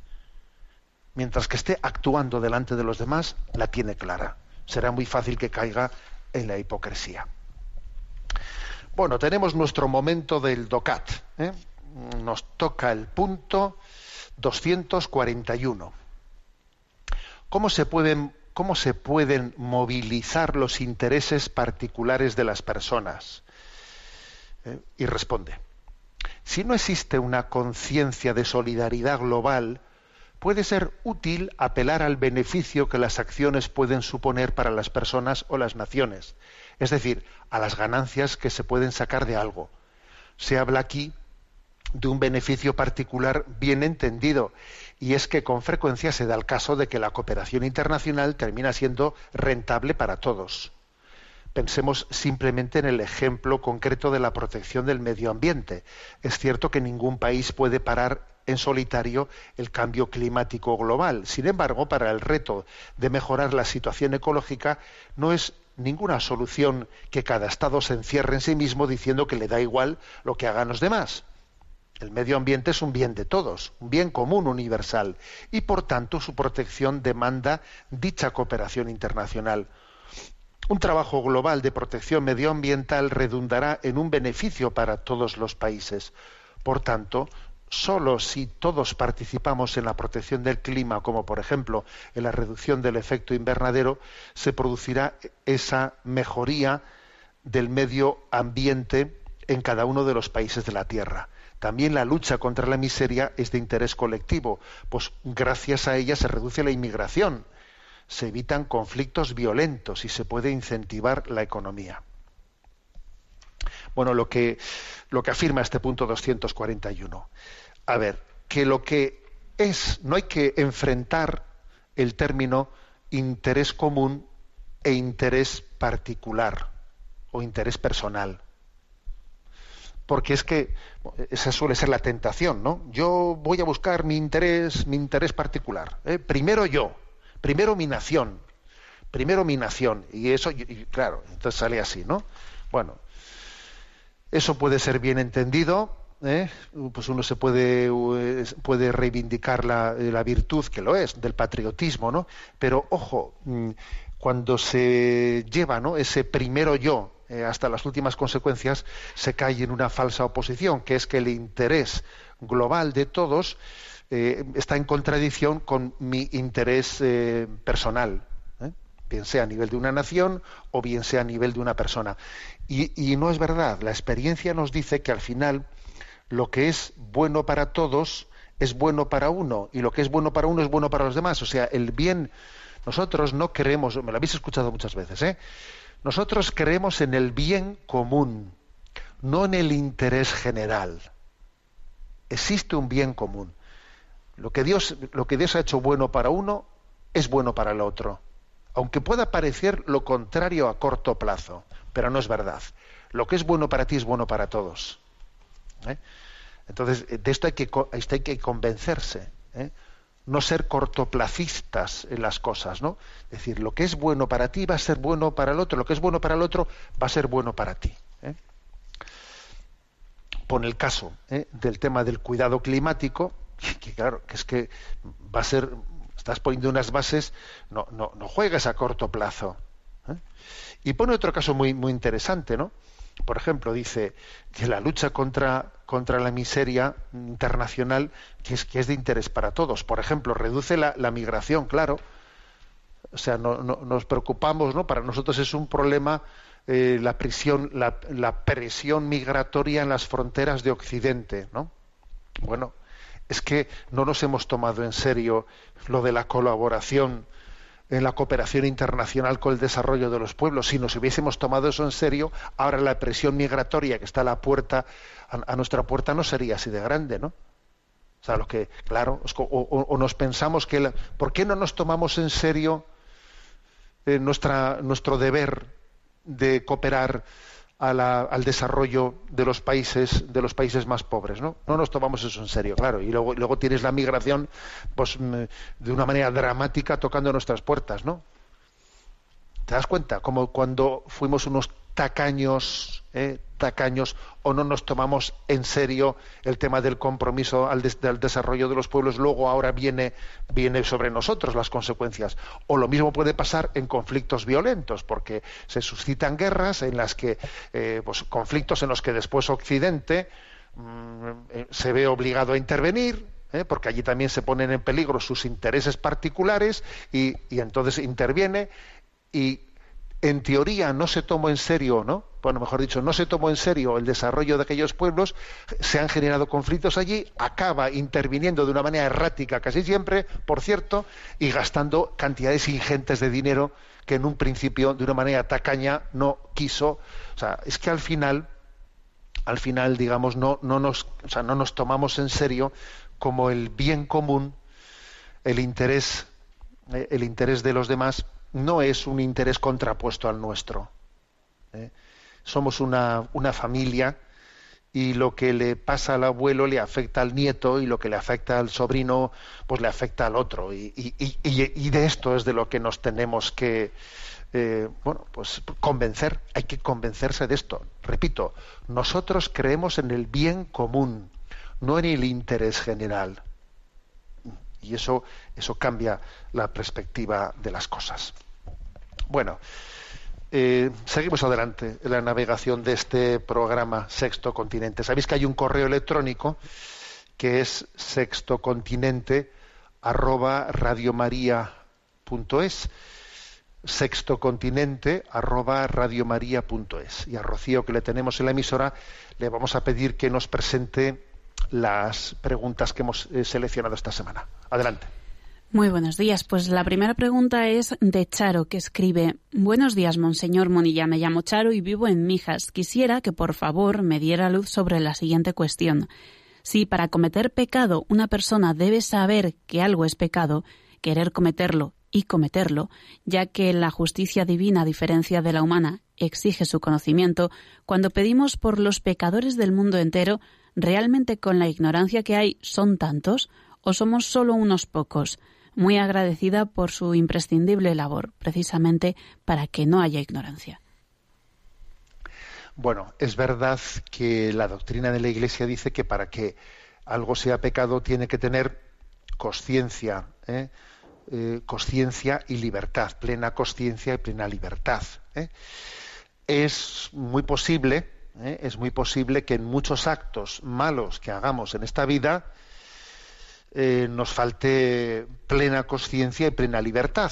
Mientras que esté actuando delante de los demás, la tiene clara. Será muy fácil que caiga en la hipocresía. Bueno, tenemos nuestro momento del DOCAT. ¿eh? Nos toca el punto 241. ¿Cómo se pueden cómo se pueden movilizar los intereses particulares de las personas? ¿Eh? Y responde, si no existe una conciencia de solidaridad global, puede ser útil apelar al beneficio que las acciones pueden suponer para las personas o las naciones, es decir, a las ganancias que se pueden sacar de algo. Se habla aquí de un beneficio particular bien entendido, y es que con frecuencia se da el caso de que la cooperación internacional termina siendo rentable para todos. Pensemos simplemente en el ejemplo concreto de la protección del medio ambiente. Es cierto que ningún país puede parar en solitario el cambio climático global. Sin embargo, para el reto de mejorar la situación ecológica no es ninguna solución que cada Estado se encierre en sí mismo diciendo que le da igual lo que hagan los demás. El medio ambiente es un bien de todos, un bien común universal, y por tanto su protección demanda dicha cooperación internacional. Un trabajo global de protección medioambiental redundará en un beneficio para todos los países. Por tanto, solo si todos participamos en la protección del clima, como por ejemplo en la reducción del efecto invernadero, se producirá esa mejoría del medio ambiente en cada uno de los países de la Tierra. También la lucha contra la miseria es de interés colectivo, pues gracias a ella se reduce la inmigración, se evitan conflictos violentos y se puede incentivar la economía. Bueno, lo que, lo que afirma este punto 241. A ver, que lo que es, no hay que enfrentar el término interés común e interés particular o interés personal. Porque es que esa suele ser la tentación, ¿no? Yo voy a buscar mi interés, mi interés particular. ¿eh? Primero yo, primero mi nación, primero mi nación. Y eso, y claro, entonces sale así, ¿no? Bueno, eso puede ser bien entendido, ¿eh? pues uno se puede, eh, puede reivindicar la, la, virtud, que lo es, del patriotismo, ¿no? Pero ojo, cuando se lleva ¿no? ese primero yo eh, hasta las últimas consecuencias, se cae en una falsa oposición, que es que el interés global de todos eh, está en contradicción con mi interés eh, personal, ¿eh? Bien sea a nivel de una nación o bien sea a nivel de una persona. Y, no es verdad. La experiencia nos dice que al final lo que es bueno para todos es bueno para uno y lo que es bueno para uno es bueno para los demás. O sea, el bien, nosotros no creemos, me lo habéis escuchado muchas veces, ¿eh? nosotros creemos en el bien común, no en el interés general. Existe un bien común. Lo que Dios, lo que Dios ha hecho bueno para uno es bueno para el otro. Aunque pueda parecer lo contrario a corto plazo, pero no es verdad. Lo que es bueno para ti es bueno para todos. ¿eh? Entonces, de esto hay que, esto hay que convencerse. ¿eh? No ser cortoplacistas en las cosas, ¿no? Es decir, lo que es bueno para ti va a ser bueno para el otro, lo que es bueno para el otro va a ser bueno para ti. ¿eh? Pone el caso del tema del cuidado climático, que claro, que es que va a ser, estás poniendo unas bases, no, no, no juegues a corto plazo. ¿eh? Y pone otro caso muy, interesante, ¿no? Por ejemplo, dice que la lucha contra, la miseria internacional que es, de interés para todos. Por ejemplo, reduce la, migración, claro. O sea, no, no, nos preocupamos, ¿no? Para nosotros es un problema eh, la, prisión, la, presión migratoria en las fronteras de Occidente, ¿no? Bueno, es que no nos hemos tomado en serio lo de la colaboración en la cooperación internacional con el desarrollo de los pueblos. Si nos hubiésemos tomado eso en serio, ahora la presión migratoria que está a la puerta, a, a nuestra puerta, no sería así de grande, ¿no? O sea, lo que, claro, o, nos pensamos que, ¿por qué no nos tomamos en serio eh, nuestra, nuestro deber de cooperar a la, al desarrollo de los países de los países más pobres no no nos tomamos eso en serio claro. Y luego luego tienes la migración pues de una manera dramática tocando nuestras puertas no te das cuenta como cuando fuimos unos tacaños eh, tacaños o no nos tomamos en serio el tema del compromiso al, desarrollo de los pueblos luego ahora viene viene sobre nosotros las consecuencias. O lo mismo puede pasar en conflictos violentos porque se suscitan guerras en las que eh, pues conflictos en los que después Occidente mmm, se ve obligado a intervenir ¿eh? porque allí también se ponen en peligro sus intereses particulares y entonces interviene y en teoría no se tomó en serio, ¿no? Bueno, mejor dicho, no se tomó en serio el desarrollo de aquellos pueblos, se han generado conflictos allí, acaba interviniendo de una manera errática casi siempre, por cierto, y gastando cantidades ingentes de dinero que en un principio, de una manera tacaña, no quiso. O sea, es que al final, al final, digamos, no, no, nos, o sea, no nos tomamos en serio como el bien común, el interés, eh, el interés de los demás no es un interés contrapuesto al nuestro. ¿eh? Somos una, familia y lo que le pasa al abuelo le afecta al nieto y lo que le afecta al sobrino pues le afecta al otro. Y de esto es de lo que nos tenemos que eh, bueno, pues convencer. Hay que convencerse de esto. Repito, nosotros creemos en el bien común, no en el interés general. Y eso, eso cambia la perspectiva de las cosas. Bueno, eh, seguimos adelante en la navegación de este programa Sexto Continente. Sabéis que hay un correo electrónico que es sextocontinente arroba radiomaria.es sextocontinente arroba radiomaria.es y a Rocío que le tenemos en la emisora le vamos a pedir que nos presente las preguntas que hemos eh, seleccionado esta semana. Adelante. Muy buenos días. Pues la primera pregunta es de Charo, que escribe Buenos días, Monseñor Monilla. Me llamo Charo y vivo en Mijas. Quisiera que, por favor, me diera luz sobre la siguiente cuestión. Si para cometer pecado una persona debe saber que algo es pecado, querer cometerlo y cometerlo, ya que la justicia divina, a diferencia de la humana, exige su conocimiento, cuando pedimos por los pecadores del mundo entero, ¿realmente con la ignorancia que hay son tantos o somos solo unos pocos? Muy agradecida por su imprescindible labor, precisamente para que no haya ignorancia. Bueno, es verdad que la doctrina de la Iglesia dice que para que algo sea pecado tiene que tener conciencia, ¿eh? eh, conciencia y libertad, plena conciencia y plena libertad. ¿eh? Es muy posible, es muy posible que en muchos actos malos que hagamos en esta vida, eh, nos falte plena conciencia y plena libertad.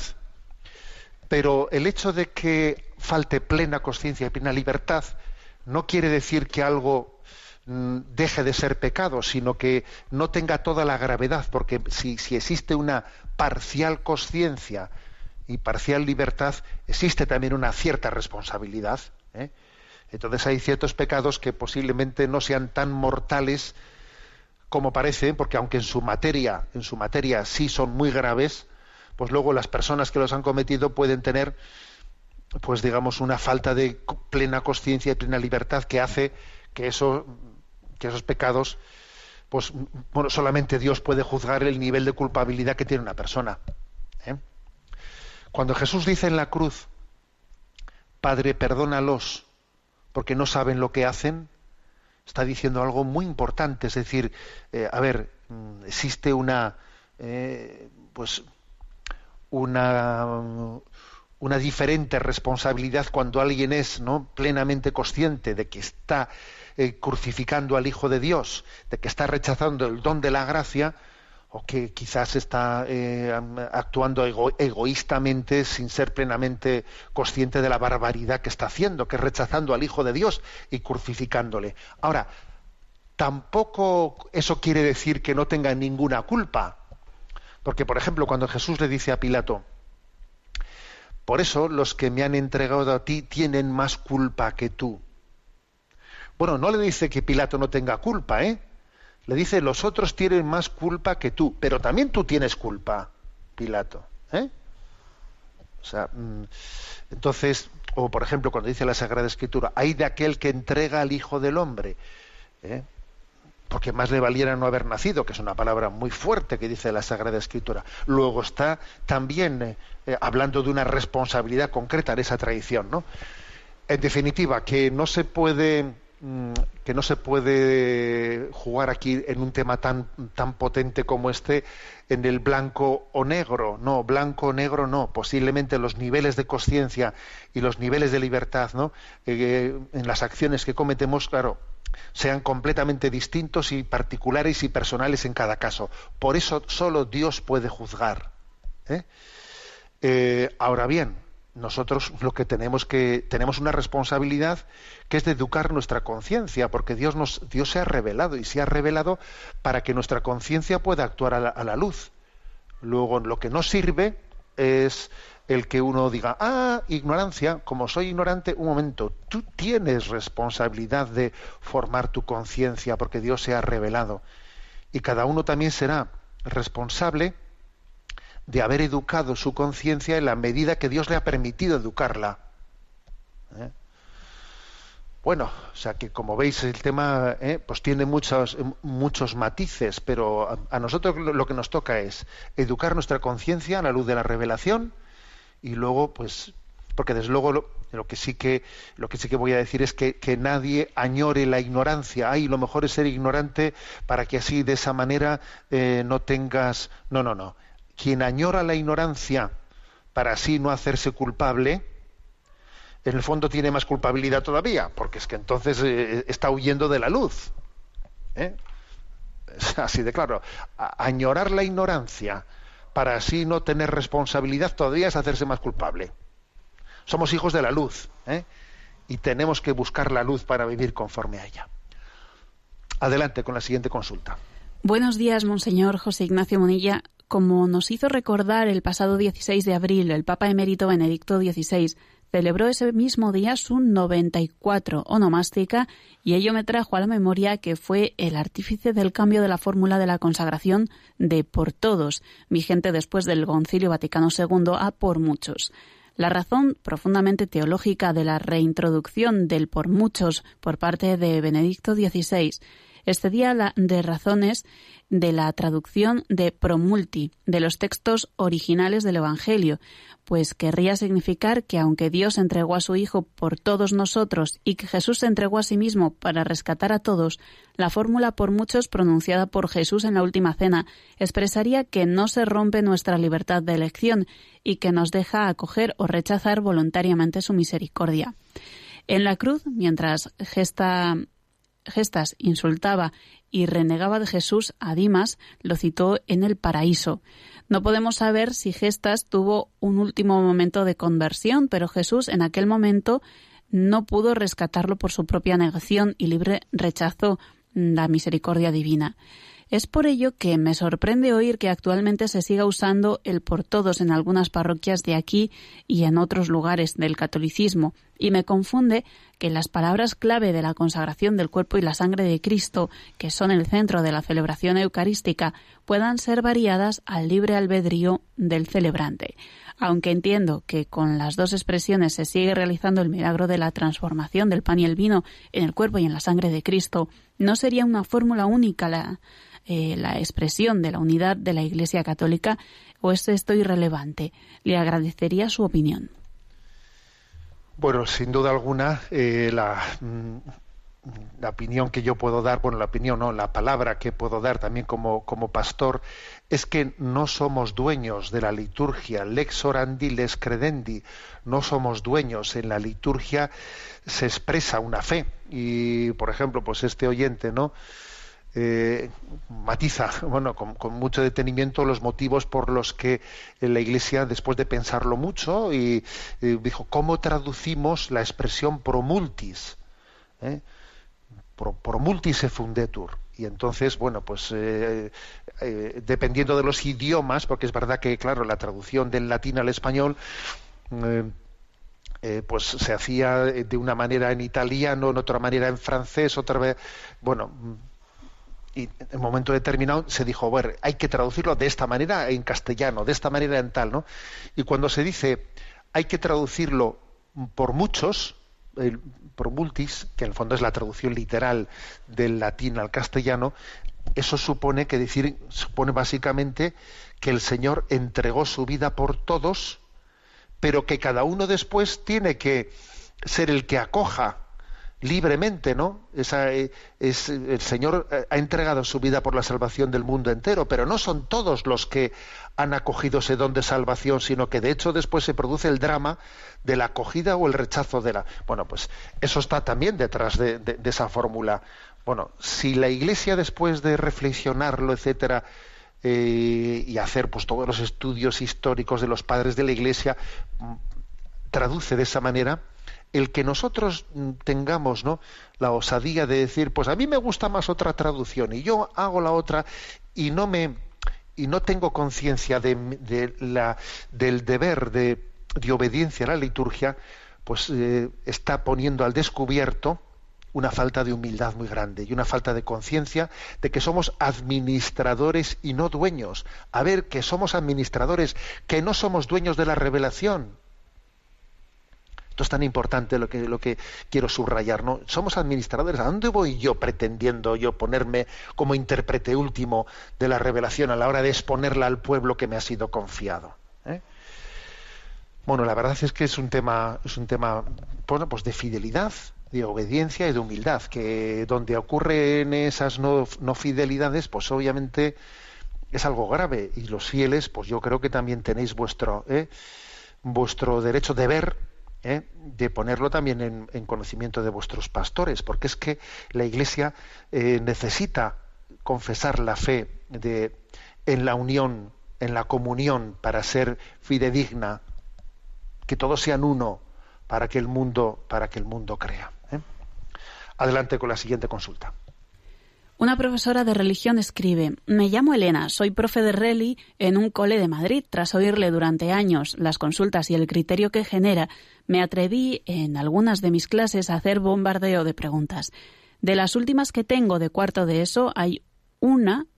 Pero el hecho de que falte plena conciencia y plena libertad no quiere decir que algo mm, deje de ser pecado, sino que no tenga toda la gravedad, porque si, si existe una parcial conciencia y parcial libertad, existe también una cierta responsabilidad. ¿eh? Entonces hay ciertos pecados que posiblemente no sean tan mortales como parece, porque aunque en su materia, en su materia sí son muy graves, pues luego las personas que los han cometido pueden tener pues digamos una falta de plena conciencia y plena libertad que hace que eso que esos pecados pues bueno solamente Dios puede juzgar el nivel de culpabilidad que tiene una persona ¿eh? cuando Jesús dice en la cruz Padre perdónalos porque no saben lo que hacen está diciendo algo muy importante es decir eh, a ver mm, existe una eh, pues una una diferente responsabilidad cuando alguien es ¿no? plenamente consciente de que está eh, crucificando al Hijo de Dios, de que está rechazando el don de la gracia, o que quizás está eh, actuando egoístamente sin ser plenamente consciente de la barbaridad que está haciendo, que es rechazando al Hijo de Dios y crucificándole. Ahora, tampoco eso quiere decir que no tenga ninguna culpa. Porque, por ejemplo, cuando Jesús le dice a Pilato, por eso los que me han entregado a ti tienen más culpa que tú. Bueno, no le dice que Pilato no tenga culpa, ¿eh? Le dice los otros tienen más culpa que tú, pero también tú tienes culpa, Pilato, ¿eh? O sea, mm, entonces, o por ejemplo, cuando dice la Sagrada Escritura, hay de aquel que entrega al Hijo del Hombre. ¿eh? porque más le valiera no haber nacido, que es una palabra muy fuerte que dice la Sagrada Escritura. Luego está también eh, eh, hablando de una responsabilidad concreta en esa tradición, ¿no? En definitiva, que no se puede que no se puede jugar aquí en un tema tan tan potente como este en el blanco o negro, no, blanco o negro no, posiblemente los niveles de conciencia y los niveles de libertad, ¿no? Eh, en las acciones que cometemos, claro, sean completamente distintos y particulares y personales en cada caso. Por eso solo Dios puede juzgar. ¿eh? Eh, ahora bien, nosotros lo que tenemos que tenemos una responsabilidad que es de educar nuestra conciencia, porque Dios nos Dios se ha revelado y se ha revelado para que nuestra conciencia pueda actuar a la, a la luz. Luego, lo que no sirve es el que uno diga, ah, ignorancia, como soy ignorante, un momento, tú tienes responsabilidad de formar tu conciencia porque Dios se ha revelado. Y cada uno también será responsable de haber educado su conciencia en la medida que Dios le ha permitido educarla. ¿Eh? Bueno, o sea que como veis el tema ¿eh? pues tiene muchos, muchos matices, pero a, nosotros lo que nos toca es educar nuestra conciencia a la luz de la revelación, y luego pues porque desde luego lo, que sí que lo que sí que voy a decir es que, que, nadie añore la ignorancia ay lo mejor es ser ignorante para que así de esa manera eh, no tengas no no no quien añora la ignorancia para así no hacerse culpable en el fondo tiene más culpabilidad todavía porque es que entonces eh, está huyendo de la luz ¿eh? así de claro añorar la ignorancia para así no tener responsabilidad todavía es hacerse más culpable. Somos hijos de la luz ¿eh? y tenemos que buscar la luz para vivir conforme a ella. Adelante con la siguiente consulta. Buenos días, Monseñor José Ignacio Monilla. Como nos hizo recordar el pasado 16 de abril el Papa emérito Benedicto XVI, celebró ese mismo día su 94 onomástica y ello me trajo a la memoria que fue el artífice del cambio de la fórmula de la consagración de por todos, vigente después del Concilio Vaticano II a por muchos. La razón profundamente teológica de la reintroducción del por muchos por parte de Benedicto XVI excedía la de razones de la traducción de promulti de los textos originales del Evangelio, pues querría significar que aunque Dios entregó a su Hijo por todos nosotros y que Jesús se entregó a sí mismo para rescatar a todos, la fórmula por muchos pronunciada por Jesús en la última cena expresaría que no se rompe nuestra libertad de elección y que nos deja acoger o rechazar voluntariamente su misericordia. En la cruz, mientras gesta Gestas insultaba y renegaba de Jesús a Dimas, lo citó en el paraíso. No podemos saber si Gestas tuvo un último momento de conversión, pero Jesús en aquel momento no pudo rescatarlo por su propia negación y libre rechazo la misericordia divina. Es por ello que me sorprende oír que actualmente se siga usando el por todos en algunas parroquias de aquí y en otros lugares del catolicismo, y me confunde que las palabras clave de la consagración del cuerpo y la sangre de Cristo, que son el centro de la celebración eucarística, puedan ser variadas al libre albedrío del celebrante. Aunque entiendo que con las dos expresiones se sigue realizando el milagro de la transformación del pan y el vino en el cuerpo y en la sangre de Cristo, no sería una fórmula única la, eh, la expresión de la unidad de la Iglesia Católica o es esto irrelevante. Le agradecería su opinión. Bueno, sin duda alguna, eh, la, mm, la opinión que yo puedo dar, bueno, la opinión, no, la palabra que puedo dar también como, como pastor, es que no somos dueños de la liturgia, lex orandi, lex credendi, no somos dueños. En la liturgia se expresa una fe. Y, por ejemplo, pues este oyente, ¿no? Eh, matiza bueno con, mucho detenimiento los motivos por los que la Iglesia después de pensarlo mucho y, y dijo cómo traducimos la expresión promultis ¿Eh? Pro, promultis e fundetur y entonces bueno pues eh, eh, dependiendo de los idiomas porque es verdad que claro la traducción del latín al español eh, eh, pues se hacía de una manera en italiano, en otra manera en francés, otra vez, bueno, y en un momento determinado se dijo, bueno, hay que traducirlo de esta manera en castellano, de esta manera en tal, ¿no? Y cuando se dice hay que traducirlo por muchos, por multis, que en el fondo es la traducción literal del latín al castellano, eso supone que decir, supone básicamente que el Señor entregó su vida por todos, pero que cada uno después tiene que ser el que acoja libremente, ¿no? Esa, es, el Señor ha entregado su vida por la salvación del mundo entero, pero no son todos los que han acogido ese don de salvación, sino que de hecho después se produce el drama de la acogida o el rechazo de la. Bueno, pues eso está también detrás de, esa fórmula. Bueno, si la Iglesia después de reflexionarlo, etcétera, eh, y hacer pues todos los estudios históricos de los padres de la Iglesia traduce de esa manera el que nosotros tengamos ¿no? la osadía de decir pues a mí me gusta más otra traducción y yo hago la otra y no me y no tengo conciencia de, del deber de, de, obediencia a la liturgia pues eh, está poniendo al descubierto una falta de humildad muy grande y una falta de conciencia de que somos administradores y no dueños. A ver, que somos administradores, que no somos dueños de la revelación. Esto es tan importante lo que, lo que quiero subrayar, ¿no? Somos administradores. ¿A dónde voy yo pretendiendo yo ponerme como intérprete último de la revelación a la hora de exponerla al pueblo que me ha sido confiado? ¿eh? Bueno, la verdad es que es un tema, es un tema, pues de fidelidad, de obediencia y de humildad, que donde ocurren esas no, no, fidelidades, pues obviamente es algo grave. Y los fieles, pues yo creo que también tenéis vuestro, ¿eh? vuestro derecho de ver, ¿eh? de ponerlo también en, en, conocimiento de vuestros pastores, porque es que la Iglesia eh, necesita confesar la fe de, en la unión, en la comunión, para ser fidedigna, que todos sean uno, para que el mundo, para que el mundo crea. Adelante con la siguiente consulta. Una profesora de religión escribe, me llamo Elena, soy profe de reli en un cole de Madrid. Tras oírle durante años las consultas y el criterio que genera, me atreví en algunas de mis clases a hacer bombardeo de preguntas. De las últimas que tengo de cuarto de eso, hay una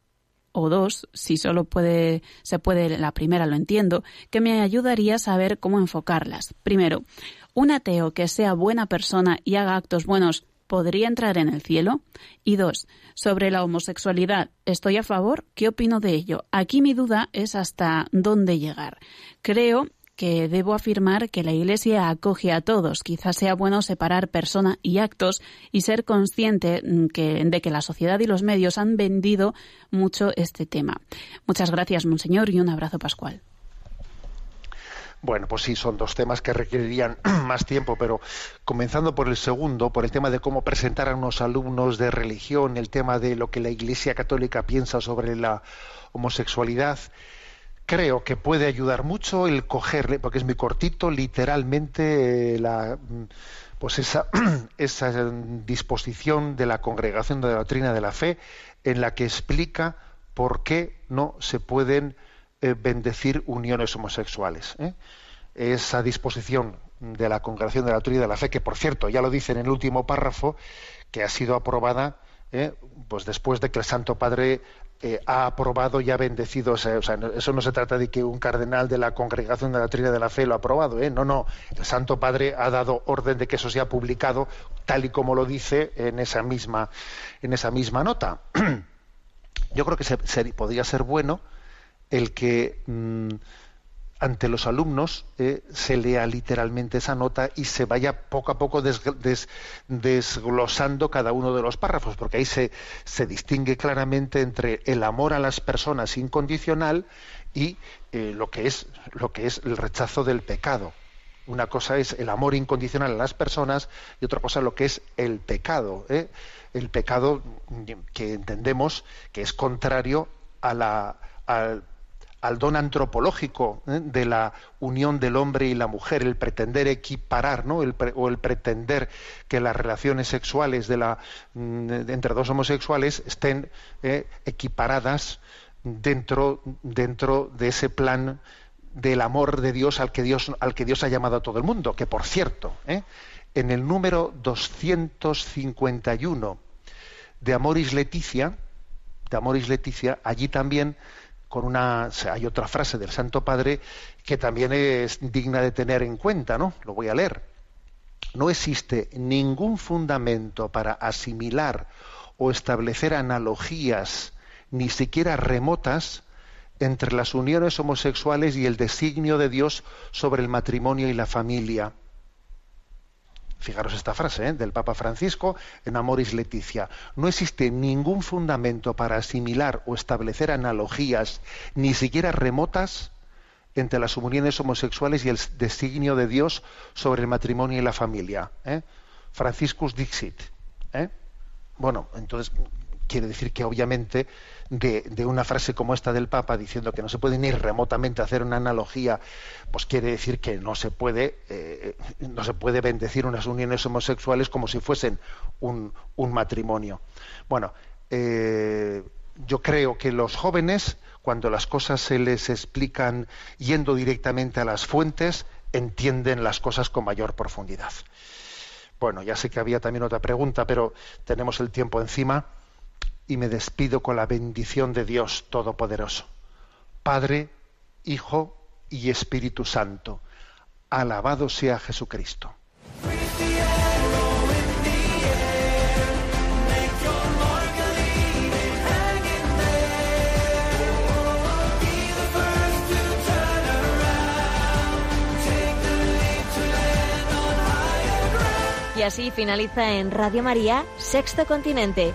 o dos, si solo puede, se puede la primera, lo entiendo, que me ayudaría a saber cómo enfocarlas. Primero, un ateo que sea buena persona y haga actos buenos podría entrar en el cielo? Y dos, sobre la homosexualidad, ¿estoy a favor? ¿Qué opino de ello? Aquí mi duda es hasta dónde llegar. Creo que debo afirmar que la Iglesia acoge a todos. Quizás sea bueno separar persona y actos y ser consciente que, de que la sociedad y los medios han vendido mucho este tema. Muchas gracias, Monseñor, y un abrazo pascual. Bueno, pues sí, son dos temas que requerirían más tiempo, pero comenzando por el segundo, por el tema de cómo presentar a unos alumnos de religión, el tema de lo que la Iglesia Católica piensa sobre la homosexualidad, creo que puede ayudar mucho el cogerle, porque es muy cortito, literalmente eh, la pues esa, esa disposición de la Congregación de la Doctrina de la Fe en la que explica por qué no se pueden eh, bendecir uniones homosexuales. ¿eh? Esa disposición de la Congregación de la Doctrina de la Fe, que por cierto ya lo dice en el último párrafo, que ha sido aprobada ¿eh? pues después de que el Santo Padre eh, ha aprobado y ha bendecido. O sea, eso no se trata de que un cardenal de la Congregación de la Doctrina de la Fe lo ha aprobado. No, no. El Santo Padre ha dado orden de que eso sea publicado tal y como lo dice en esa misma, en esa misma nota. Yo creo que se, podría ser bueno el que mm, ante los alumnos eh, se lea literalmente esa nota y se vaya poco a poco desglosando cada uno de los párrafos, porque ahí se, distingue claramente entre el amor a las personas incondicional y eh, lo, que es, lo que es el rechazo del pecado. Una cosa es el amor incondicional a las personas y otra cosa lo que es el pecado. ¿eh? El pecado que entendemos que es contrario a la, al don antropológico ¿eh? de la unión del hombre y la mujer, el pretender equiparar, ¿no? o el pretender que las relaciones sexuales de la, mm, entre dos homosexuales estén ¿eh? equiparadas dentro, dentro de ese plan del amor de Dios al que Dios, al que Dios ha llamado a todo el mundo, que por cierto, ¿eh? en el número 251 de Amoris Leticia, de Amoris Leticia, allí también con una hay otra frase del Santo Padre que también es digna de tener en cuenta, ¿no? Lo voy a leer. No existe ningún fundamento para asimilar o establecer analogías ni siquiera remotas entre las uniones homosexuales y el designio de Dios sobre el matrimonio y la familia Fijaros esta frase ¿eh? del Papa Francisco en Amoris Leticia. No existe ningún fundamento para asimilar o establecer analogías, ni siquiera remotas, entre las uniones homosexuales y el designio de Dios sobre el matrimonio y la familia. ¿eh? Franciscus Dixit. ¿eh? Bueno, entonces quiere decir que obviamente de, una frase como esta del Papa diciendo que no se puede ni remotamente hacer una analogía, pues quiere decir que no se puede, eh, no se puede bendecir unas uniones homosexuales como si fuesen un, matrimonio. Bueno, eh, yo creo que los jóvenes, cuando las cosas se les explican yendo directamente a las fuentes, entienden las cosas con mayor profundidad. Bueno, ya sé que había también otra pregunta, pero tenemos el tiempo encima y me despido con la bendición de Dios Todopoderoso. Padre, Hijo y Espíritu Santo. Alabado sea Jesucristo. Y así finaliza en Radio María, Sexto Continente